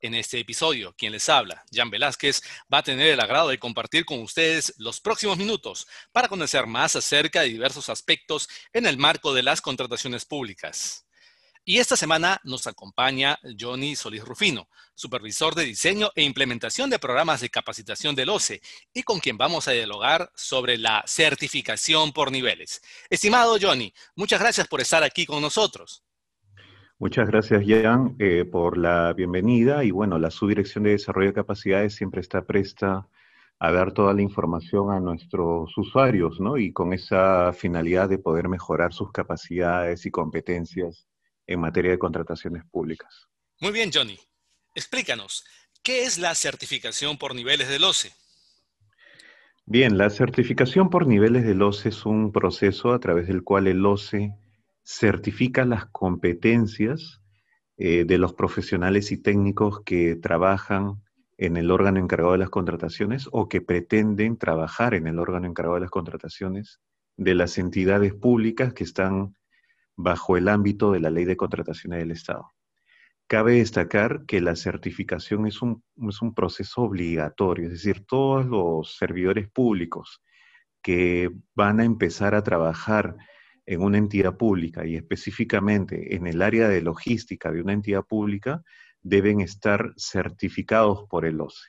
en este episodio, quien les habla, Jan Velázquez, va a tener el agrado de compartir con ustedes los próximos minutos para conocer más acerca de diversos aspectos en el marco de las contrataciones públicas. Y esta semana nos acompaña Johnny Solís Rufino, supervisor de diseño e implementación de programas de capacitación del OCE, y con quien vamos a dialogar sobre la certificación por niveles. Estimado Johnny, muchas gracias por estar aquí con nosotros. Muchas gracias, Jan, eh, por la bienvenida. Y bueno, la Subdirección de Desarrollo de Capacidades siempre está presta a dar toda la información a nuestros usuarios, ¿no? Y con esa finalidad de poder mejorar sus capacidades y competencias en materia de contrataciones públicas. Muy bien, Johnny. Explícanos, ¿qué es la certificación por niveles del OCE? Bien, la certificación por niveles del OCE es un proceso a través del cual el OCE certifica las competencias eh, de los profesionales y técnicos que trabajan en el órgano encargado de las contrataciones o que pretenden trabajar en el órgano encargado de las contrataciones de las entidades públicas que están bajo el ámbito de la ley de contrataciones del Estado. Cabe destacar que la certificación es un, es un proceso obligatorio, es decir, todos los servidores públicos que van a empezar a trabajar en una entidad pública y específicamente en el área de logística de una entidad pública deben estar certificados por el OCE.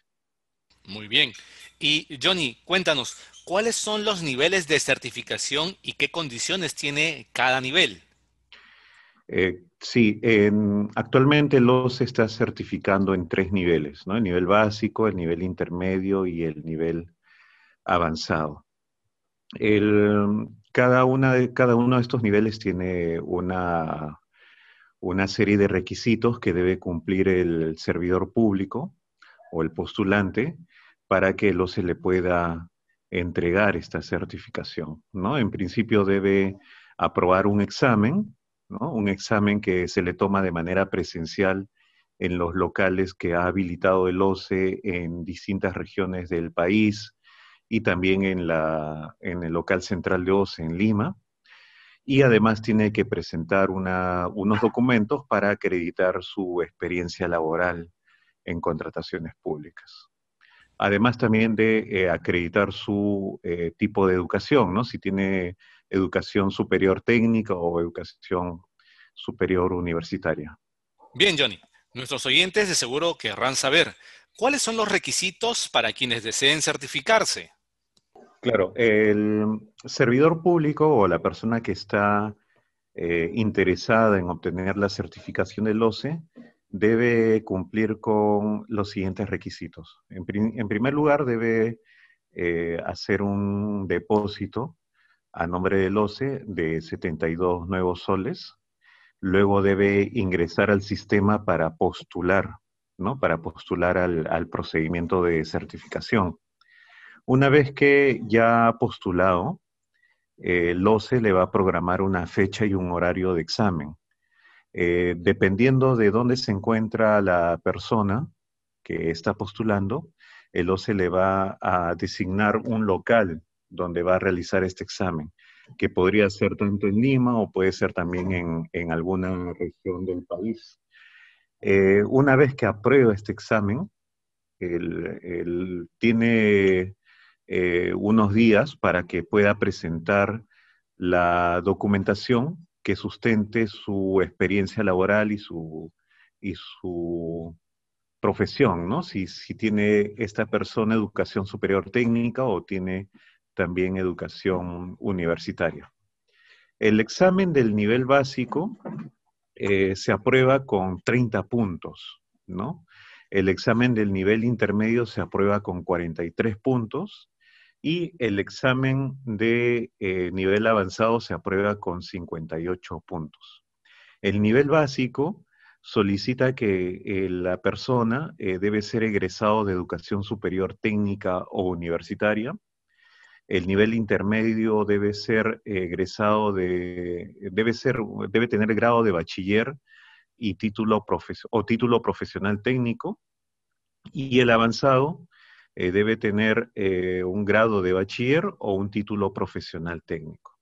Muy bien. Y Johnny, cuéntanos, ¿cuáles son los niveles de certificación y qué condiciones tiene cada nivel? Eh, sí, actualmente el OCE está certificando en tres niveles, ¿no? El nivel básico, el nivel intermedio y el nivel avanzado. El, cada, una de, cada uno de estos niveles tiene una, una serie de requisitos que debe cumplir el servidor público o el postulante para que lo se le pueda entregar esta certificación, ¿no? En principio debe aprobar un examen, ¿no? Un examen que se le toma de manera presencial en los locales que ha habilitado el OCE en distintas regiones del país, y también en, la, en el local central de OCE en Lima. Y además tiene que presentar unos documentos para acreditar su experiencia laboral en contrataciones públicas. Además también de eh, acreditar su eh, tipo de educación, ¿no? Si tiene educación superior técnica o educación superior universitaria. Bien, Johnny. Nuestros oyentes de seguro querrán saber cuáles son los requisitos para quienes deseen certificarse. Claro, el servidor público o la persona que está eh, interesada en obtener la certificación del OCE debe cumplir con los siguientes requisitos. En, primer lugar, debe eh, hacer un depósito a nombre del OCE de 72 nuevos soles. Luego debe ingresar al sistema para postular, ¿no? Para postular al procedimiento de certificación. Una vez que ya ha postulado, el OCE le va a programar una fecha y un horario de examen. Eh, dependiendo de dónde se encuentra la persona que está postulando, el OCE le va a designar un local donde va a realizar este examen, que podría ser tanto en Lima o puede ser también en, alguna región del país. Eh, una vez que aprueba este examen, él tiene eh, unos días para que pueda presentar la documentación que sustente su experiencia laboral y su, y su profesión, ¿no? Si, si tiene esta persona educación superior técnica o tiene también educación universitaria. El examen del nivel básico eh, se aprueba con 30 puntos, ¿no? El examen del nivel intermedio se aprueba con 43 puntos y el examen de eh, nivel avanzado se aprueba con 58 puntos. El nivel básico solicita que eh, la persona eh, debe ser egresado de educación superior técnica o universitaria el nivel intermedio debe ser egresado de, debe ser, debe tener grado de bachiller y título o título profesional técnico, y el avanzado eh, debe tener eh, un grado de bachiller o un título profesional técnico.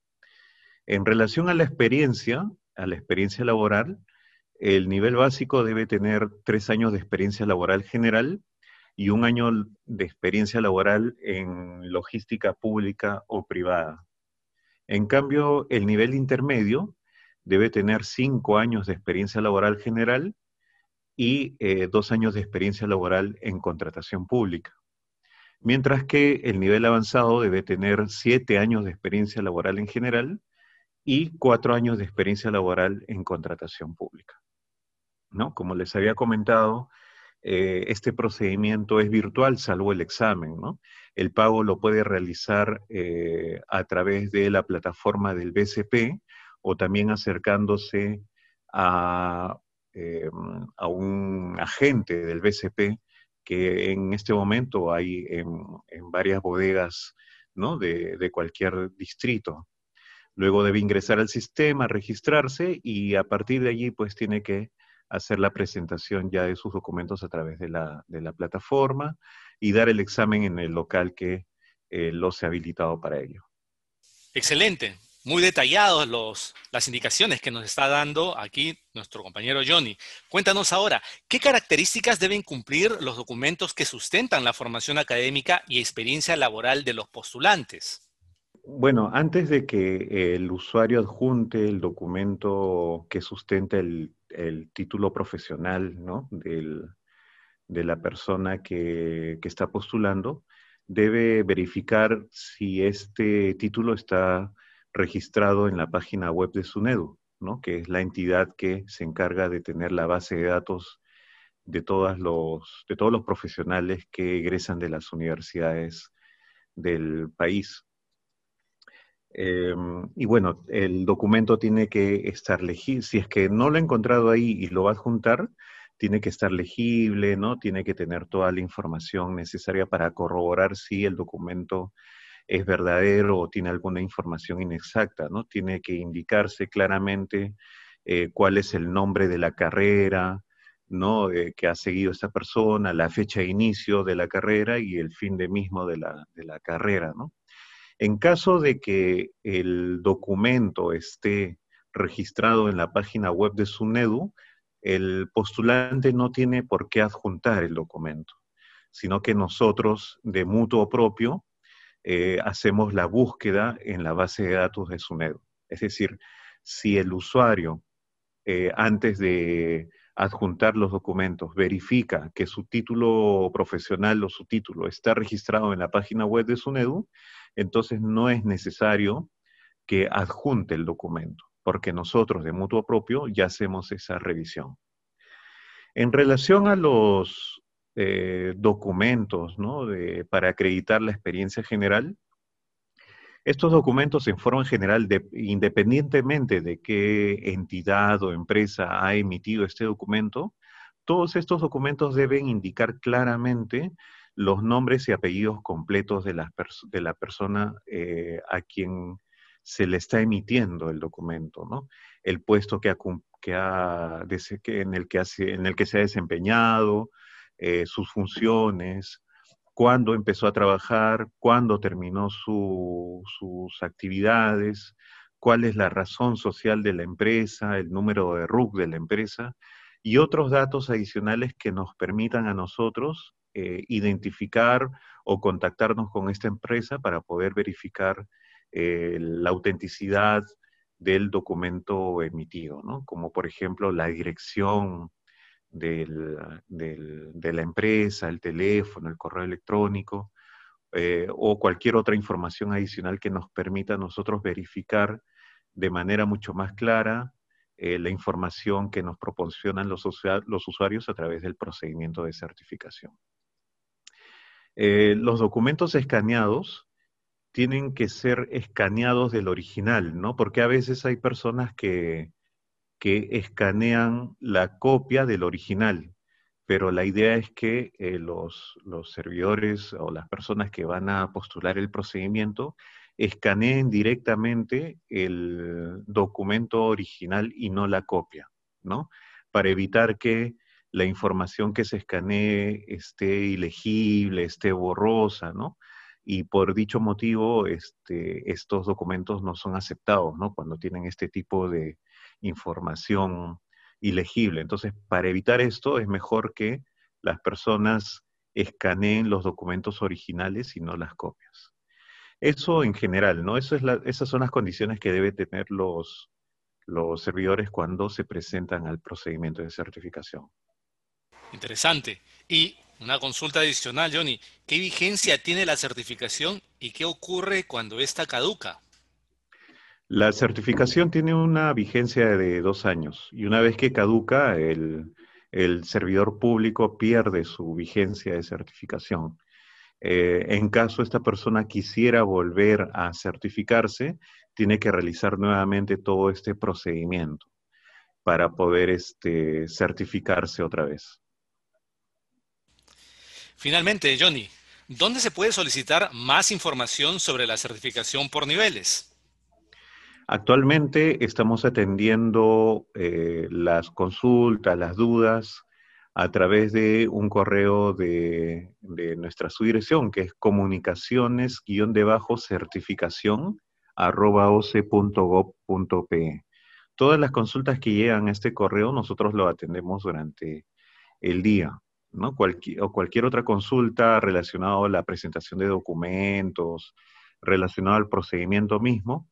En relación a la experiencia, a la experiencia laboral, el nivel básico debe tener tres años de experiencia laboral general y un año de experiencia laboral en logística pública o privada. En cambio, el nivel intermedio debe tener cinco años de experiencia laboral general y eh, dos años de experiencia laboral en contratación pública. Mientras que el nivel avanzado debe tener siete años de experiencia laboral en general y cuatro años de experiencia laboral en contratación pública. ¿No? Como les había comentado, eh, este procedimiento es virtual, salvo el examen, ¿no? El pago lo puede realizar eh, a través de la plataforma del BCP o también acercándose a, eh, a un agente del BCP que en este momento hay en, varias bodegas ¿no? de, de cualquier distrito. Luego debe ingresar al sistema, registrarse y a partir de allí pues tiene que hacer la presentación ya de sus documentos a través de la, plataforma y dar el examen en el local que eh, los ha habilitado para ello. Excelente, muy detallados los, las indicaciones que nos está dando aquí nuestro compañero Johnny. Cuéntanos ahora, ¿qué características deben cumplir los documentos que sustentan la formación académica y experiencia laboral de los postulantes? Bueno, antes de que el usuario adjunte el documento que sustenta el, título profesional de la persona que, está postulando, debe verificar si este título está registrado en la página web de SUNEDU, ¿no? que es la entidad que se encarga de tener la base de datos de, los, de todos los profesionales que egresan de las universidades del país. Em, y bueno, el documento tiene que estar legible. Si es que no lo ha encontrado ahí y lo va a adjuntar, tiene que estar legible, ¿no? Tiene que tener toda la información necesaria para corroborar si el documento es verdadero o tiene alguna información inexacta, ¿no? Tiene que indicarse claramente eh, cuál es el nombre de la carrera, ¿no? Eh, que ha seguido esta persona, la fecha de inicio de la carrera y el fin de mismo de la, de la carrera, ¿no? En caso de que el documento esté registrado en la página web de SUNEDU, el postulante no tiene por qué adjuntar el documento, sino que nosotros, de mutuo propio, eh, hacemos la búsqueda en la base de datos de SUNEDU. Es decir, si el usuario, eh, antes de adjuntar los documentos, verifica que su título profesional o su título está registrado en la página web de SUNEDU, entonces no es necesario que adjunte el documento, porque nosotros de mutuo propio ya hacemos esa revisión. En relación a los eh, documentos para acreditar la experiencia general, estos documentos en forma general, independientemente de qué entidad o empresa ha emitido este documento, todos estos documentos deben indicar claramente los nombres y apellidos completos de la, de la persona eh, a quien se le está emitiendo el documento, ¿no? El puesto que ha, que ha en, el que en el que se ha desempeñado, eh, sus funciones, cuándo empezó a trabajar, cuándo terminó sus actividades, cuál es la razón social de la empresa, el número de RUC de la empresa y otros datos adicionales que nos permitan a nosotros eh, identificar o contactarnos con esta empresa para poder verificar eh, la autenticidad del documento emitido, ¿no? Como por ejemplo la dirección de la empresa, el teléfono, el correo electrónico eh, o cualquier otra información adicional que nos permita a nosotros verificar de manera mucho más clara la información que nos proporcionan los usuarios a través del procedimiento de certificación. Eh, los documentos escaneados tienen que ser escaneados del original, ¿no? Porque a veces hay personas que, que escanean la copia del original. pero la idea es que eh, los, los servidores o las personas que van a postular el procedimiento escaneen directamente el documento original y no la copia, ¿no? Para evitar que la información que se escanee esté ilegible, esté borrosa, ¿no? Y por dicho motivo, este, estos documentos no son aceptados, ¿no? Cuando tienen este tipo de información ilegible. Entonces, para evitar esto, es mejor que las personas escaneen los documentos originales y no las copias. Eso en general, ¿no? Eso es esas son las condiciones que deben tener los, los servidores cuando se presentan al procedimiento de certificación. Interesante. Y una consulta adicional, Johnny. ¿Qué vigencia tiene la certificación y qué ocurre cuando esta caduca? La certificación tiene una vigencia de dos años y una vez que caduca, el, servidor público pierde su vigencia de certificación. Eh, en caso esta persona quisiera volver a certificarse, tiene que realizar nuevamente todo este procedimiento para poder este, certificarse otra vez. Finalmente, Johnny, ¿dónde se puede solicitar más información sobre la certificación por niveles? Actualmente estamos atendiendo eh, las consultas, las dudas a través de un correo de, nuestra subdirección, que es comunicaciones-certificación Todas las consultas que llegan a este correo nosotros lo atendemos durante el día, ¿no? o cualquier otra consulta relacionada a la presentación de documentos, relacionada al procedimiento mismo,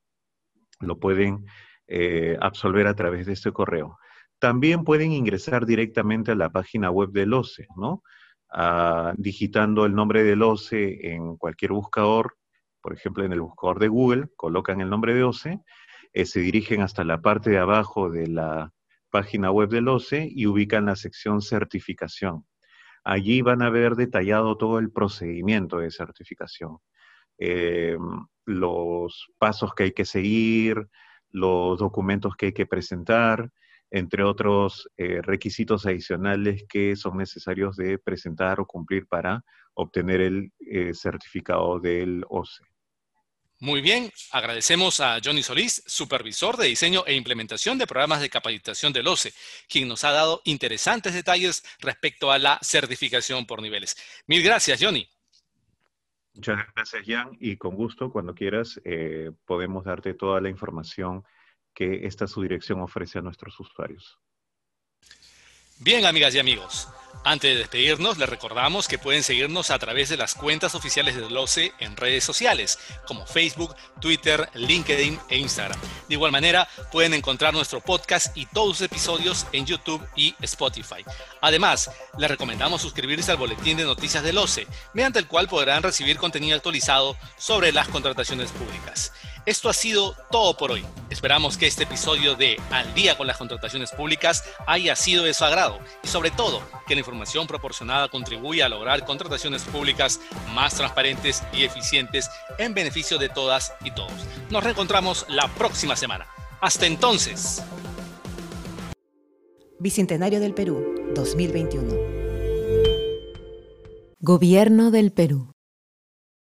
lo pueden eh, absolver a través de este correo. También pueden ingresar directamente a la página web del OCE, ¿no? Ah, digitando el nombre del OCE en cualquier buscador, por ejemplo, en el buscador de Google, colocan el nombre de OCE, eh, se dirigen hasta la parte de abajo de la página web del OCE y ubican la sección certificación. Allí van a ver detallado todo el procedimiento de certificación. Eh, los pasos que hay que seguir, los documentos que hay que presentar, entre otros eh, requisitos adicionales que son necesarios de presentar o cumplir para obtener el eh, certificado del OCE. Muy bien, agradecemos a Johnny Solís, supervisor de diseño e implementación de programas de capacitación del OCE, quien nos ha dado interesantes detalles respecto a la certificación por niveles. Mil gracias, Johnny. Muchas gracias, Jan, y con gusto, cuando quieras, eh, podemos darte toda la información que esta subdirección ofrece a nuestros usuarios. Bien, amigas y amigos, antes de despedirnos, les recordamos que pueden seguirnos a través de las cuentas oficiales del OCE en redes sociales, como Facebook, Twitter, LinkedIn e Instagram. De igual manera, pueden encontrar nuestro podcast y todos los episodios en YouTube y Spotify. Además, les recomendamos suscribirse al boletín de noticias del OCE, mediante el cual podrán recibir contenido actualizado sobre las contrataciones públicas. Esto ha sido todo por hoy. Esperamos que este episodio de Al día con las contrataciones públicas haya sido de su agrado y sobre todo que la información proporcionada contribuya a lograr contrataciones públicas más transparentes y eficientes en beneficio de todas y todos. Nos reencontramos la próxima semana. Hasta entonces. Bicentenario del Perú, 2021. Gobierno del Perú.